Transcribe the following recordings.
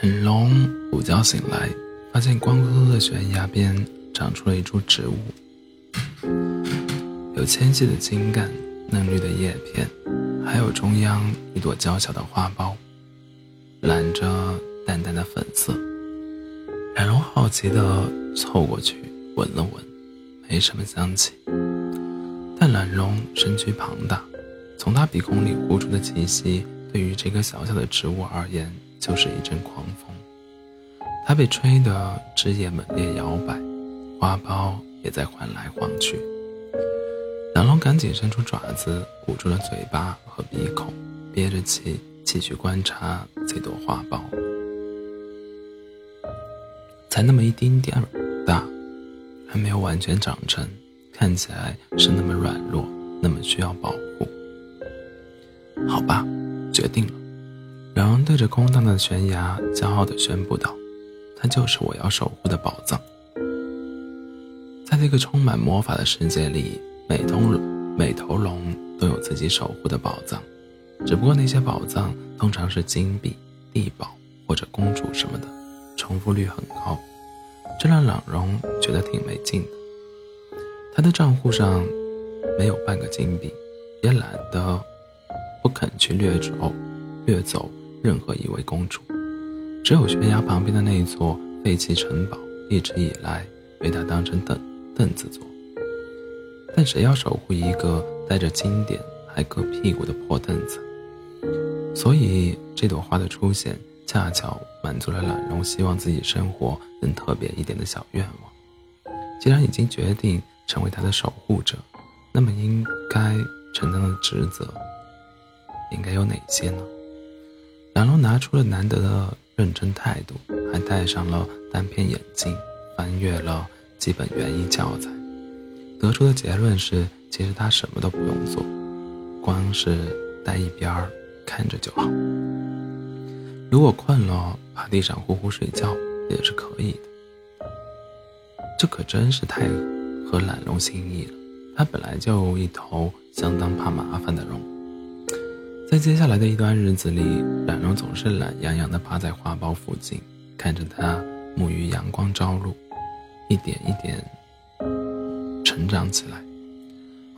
很龙午觉醒来，发现光秃秃的悬崖边长出了一株植物，有纤细的茎干、嫩绿的叶片，还有中央一朵娇小的花苞，染着淡淡的粉色。懒龙好奇地凑过去闻了闻，没什么香气。但懒龙身躯庞大，从他鼻孔里呼出的气息，对于这个小小的植物而言，就是一阵狂风。它被吹得枝叶猛烈摇摆，花苞也在晃来晃去。懒龙赶紧伸出爪子，捂住了嘴巴和鼻孔，憋着气继续观察这朵花苞。才那么一丁点儿大，还没有完全长成，看起来是那么软弱，那么需要保护。好吧，决定了。两人对着空荡荡的悬崖骄傲地宣布道：“它就是我要守护的宝藏。”在这个充满魔法的世界里，每头每头龙都有自己守护的宝藏，只不过那些宝藏通常是金币、地宝或者公主什么的，重复率很高。这让朗荣觉得挺没劲的。他的账户上没有半个金币，也懒得不肯去掠走掠走任何一位公主。只有悬崖旁边的那一座废弃城堡，一直以来被他当成凳凳子坐。但谁要守护一个带着金点还硌屁股的破凳子？所以这朵花的出现。恰巧满足了懒荣希望自己生活能特别一点的小愿望。既然已经决定成为他的守护者，那么应该承担的职责应该有哪些呢？懒龙拿出了难得的认真态度，还戴上了单片眼镜，翻阅了基本园艺教材，得出的结论是：其实他什么都不用做，光是待一边儿看着就好。如果困了，趴地上呼呼睡觉也是可以的。这可真是太合懒龙心意了。他本来就一头相当怕麻烦的龙，在接下来的一段日子里，懒龙总是懒洋洋地趴在花苞附近，看着它沐浴阳光朝露，一点一点成长起来。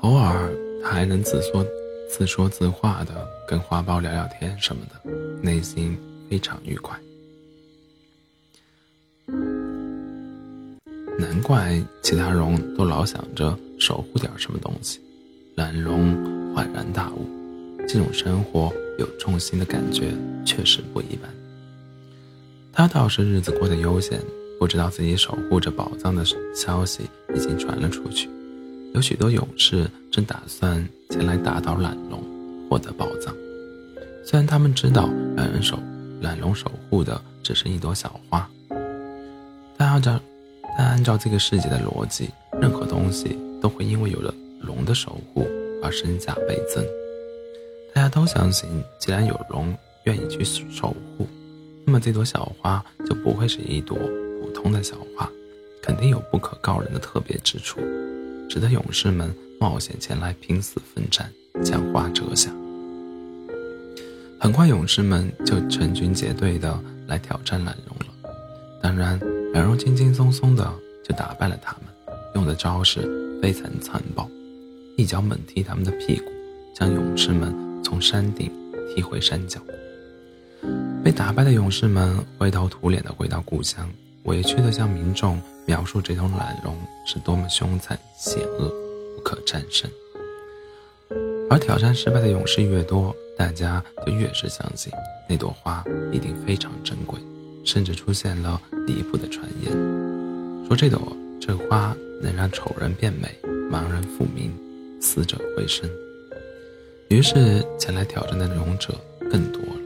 偶尔，他还能自说自说自话的跟花苞聊聊天什么的，内心。非常愉快，难怪其他龙都老想着守护点什么东西。懒龙恍然大悟，这种生活有重心的感觉确实不一般。他倒是日子过得悠闲，不知道自己守护着宝藏的消息已经传了出去，有许多勇士正打算前来打倒懒龙，获得宝藏。虽然他们知道懒人守。懒龙守护的只是一朵小花，但按照但按照这个世界的逻辑，任何东西都会因为有了龙的守护而身价倍增。大家都相信，既然有龙愿意去守护，那么这朵小花就不会是一朵普通的小花，肯定有不可告人的特别之处，值得勇士们冒险前来拼死奋战，将花折下。很快，勇士们就成群结队的来挑战懒龙了。当然，懒龙轻轻松松的就打败了他们，用的招式非常残暴，一脚猛踢他们的屁股，将勇士们从山顶踢回山脚。被打败的勇士们灰头土脸的回到故乡，委屈的向民众描述这头懒龙是多么凶残险恶，不可战胜。而挑战失败的勇士越多，大家就越是相信那朵花一定非常珍贵，甚至出现了离谱的传言，说这朵这花能让丑人变美，盲人复明，死者回生。于是前来挑战的勇者更多了。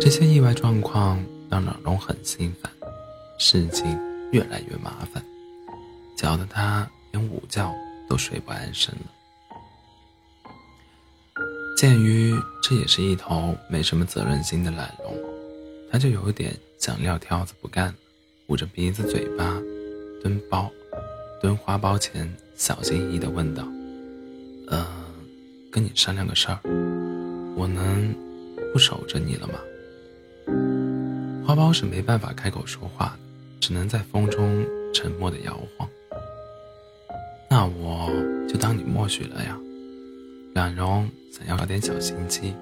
这些意外状况让老龙很心烦，事情越来越麻烦，搅得他连午觉都睡不安生了。鉴于这也是一头没什么责任心的懒龙，他就有点想撂挑子不干了，捂着鼻子嘴巴，蹲包，蹲花苞前，小心翼翼地问道：“呃，跟你商量个事儿，我能不守着你了吗？”花苞是没办法开口说话，只能在风中沉默的摇晃。那我就当你默许了呀。冉荣想要找点小心机，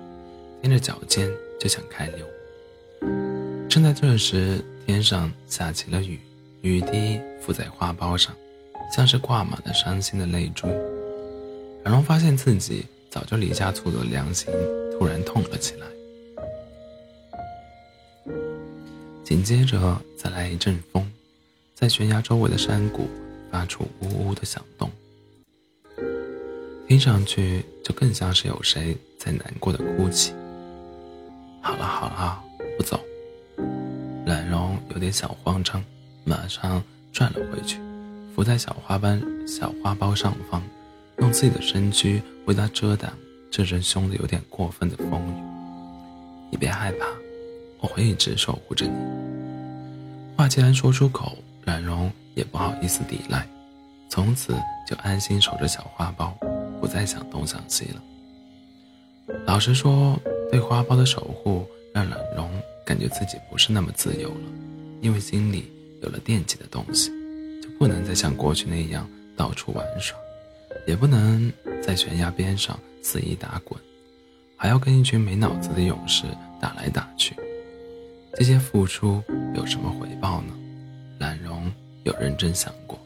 踮着脚尖就想开溜。正在这时，天上下起了雨，雨滴附在花苞上，像是挂满了伤心的泪珠。冉荣发现自己早就离家出走的良心突然痛了起来。紧接着再来一阵风，在悬崖周围的山谷发出呜呜的响动，听上去就更像是有谁在难过的哭泣。好了好了，不走。冉荣有点小慌张，马上转了回去，伏在小花瓣小花苞上方，用自己的身躯为他遮挡这阵凶的有点过分的风雨。你别害怕。我会一直守护着你。话既然说出口，冉荣也不好意思抵赖，从此就安心守着小花苞，不再想东想西了。老实说，对花苞的守护让冉荣感觉自己不是那么自由了，因为心里有了惦记的东西，就不能再像过去那样到处玩耍，也不能在悬崖边上肆意打滚，还要跟一群没脑子的勇士打来打去。这些付出有什么回报呢？懒荣有认真想过，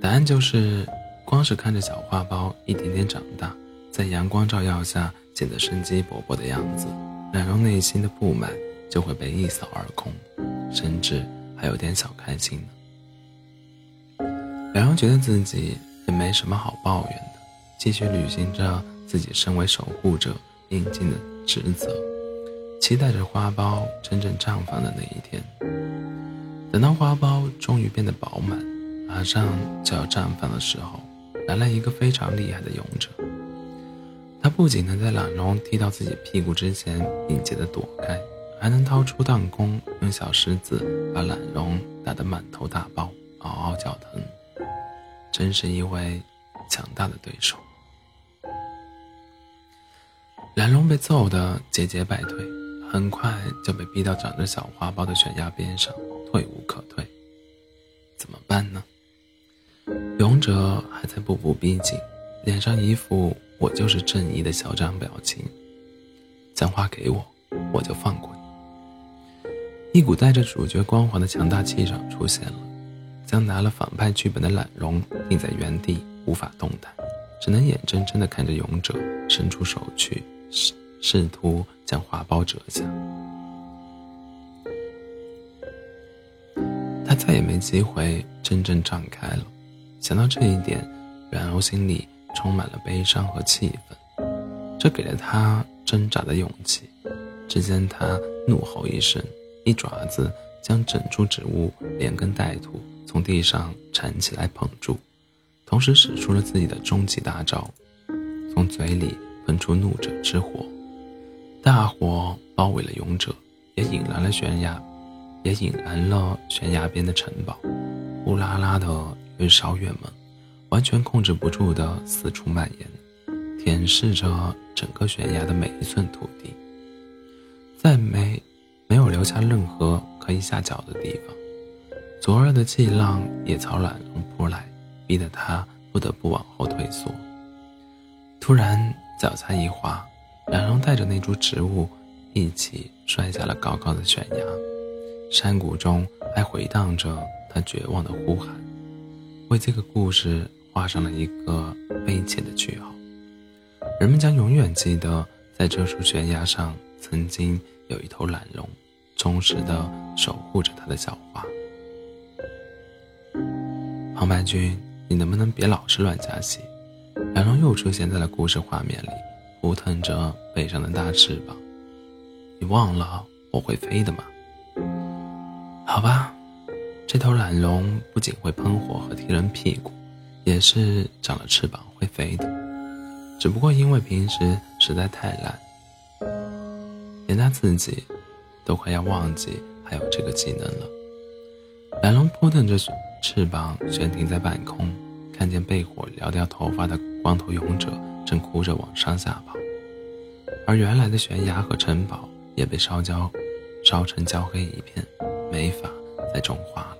答案就是，光是看着小花苞一点点长大，在阳光照耀下显得生机勃勃的样子，懒荣内心的不满就会被一扫而空，甚至还有点小开心呢。冉荣觉得自己也没什么好抱怨的，继续履行着自己身为守护者应尽的职责。期待着花苞真正绽放的那一天。等到花苞终于变得饱满，马上就要绽放的时候，来了一个非常厉害的勇者。他不仅能在懒龙踢到自己屁股之前敏捷地躲开，还能掏出弹弓，用小石子把懒龙打得满头大包，嗷嗷叫疼。真是一位强大的对手。蓝龙被揍得节节败退。很快就被逼到长着小花苞的悬崖边上，退无可退。怎么办呢？勇者还在步步逼近，脸上一副“我就是正义”的嚣张表情。将花给我，我就放过你。一股带着主角光环的强大气场出现了，将拿了反派剧本的懒龙定在原地，无法动弹，只能眼睁睁地看着勇者伸出手去。试试图将花苞折下，他再也没机会真正绽开了。想到这一点，冉柔心里充满了悲伤和气愤，这给了他挣扎的勇气。只见他怒吼一声，一爪子将整株植物连根带土从地上铲起来捧住，同时使出了自己的终极大招，从嘴里喷出怒者之火。大火包围了勇者，也引燃了悬崖，也引燃了悬崖边的城堡，呼啦啦的越烧越猛，完全控制不住的四处蔓延，舔舐着整个悬崖的每一寸土地，再没没有留下任何可以下脚的地方。灼热的气浪也朝懒龙扑来，逼得他不得不往后退缩。突然，脚下一滑。懒龙带着那株植物一起摔下了高高的悬崖，山谷中还回荡着他绝望的呼喊，为这个故事画上了一个悲切的句号。人们将永远记得，在这处悬崖上曾经有一头懒龙，忠实地守护着他的小花。旁白君，你能不能别老是乱加戏？冉龙又出现在了故事画面里。扑腾着背上的大翅膀，你忘了我会飞的吗？好吧，这头懒龙不仅会喷火和踢人屁股，也是长了翅膀会飞的。只不过因为平时实在太懒，连他自己都快要忘记还有这个技能了。懒龙扑腾着翅膀悬停在半空，看见被火燎掉头发的光头勇者。正哭着往上下跑，而原来的悬崖和城堡也被烧焦，烧。成焦黑一片，没法再种花了。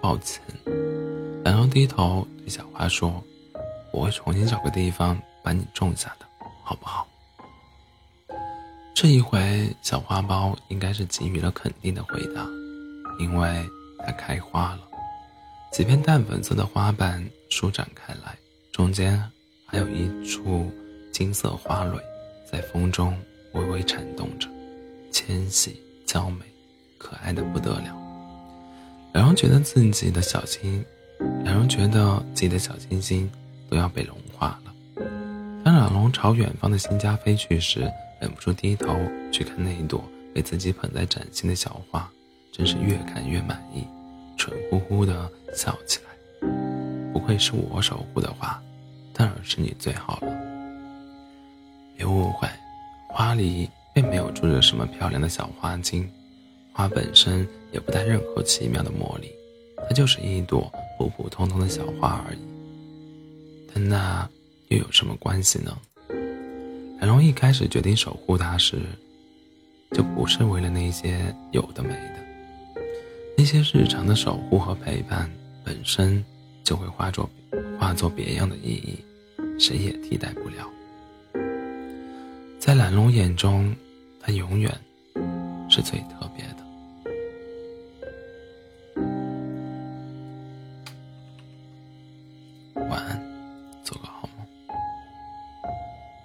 抱歉。然后低头对小花说：“我会重新找个地方把你种下的，好不好？”这一回，小花苞应该是给予了肯定的回答，因为它开花了，几片淡粉色的花瓣舒展开来，中间还有一处金色花蕊，在风中微微颤动着，纤细娇美，可爱的不得了。冉荣觉得自己的小心。冉荣觉得自己的小星星都要被融化了。当冉龙朝远方的新家飞去时，忍不住低头去看那一朵被自己捧在掌心的小花，真是越看越满意，蠢乎乎的笑起来。不愧是我守护的花，当然是你最好了。别误会，花里并没有住着什么漂亮的小花精，花本身也不带任何奇妙的魔力，它就是一朵。普普通通的小花而已，但那又有什么关系呢？冉龙一开始决定守护它时，就不是为了那些有的没的，些日常的守护和陪伴本身就会化作化作别样的意义，谁也替代不了。在懒龙眼中，它永远是最特别的。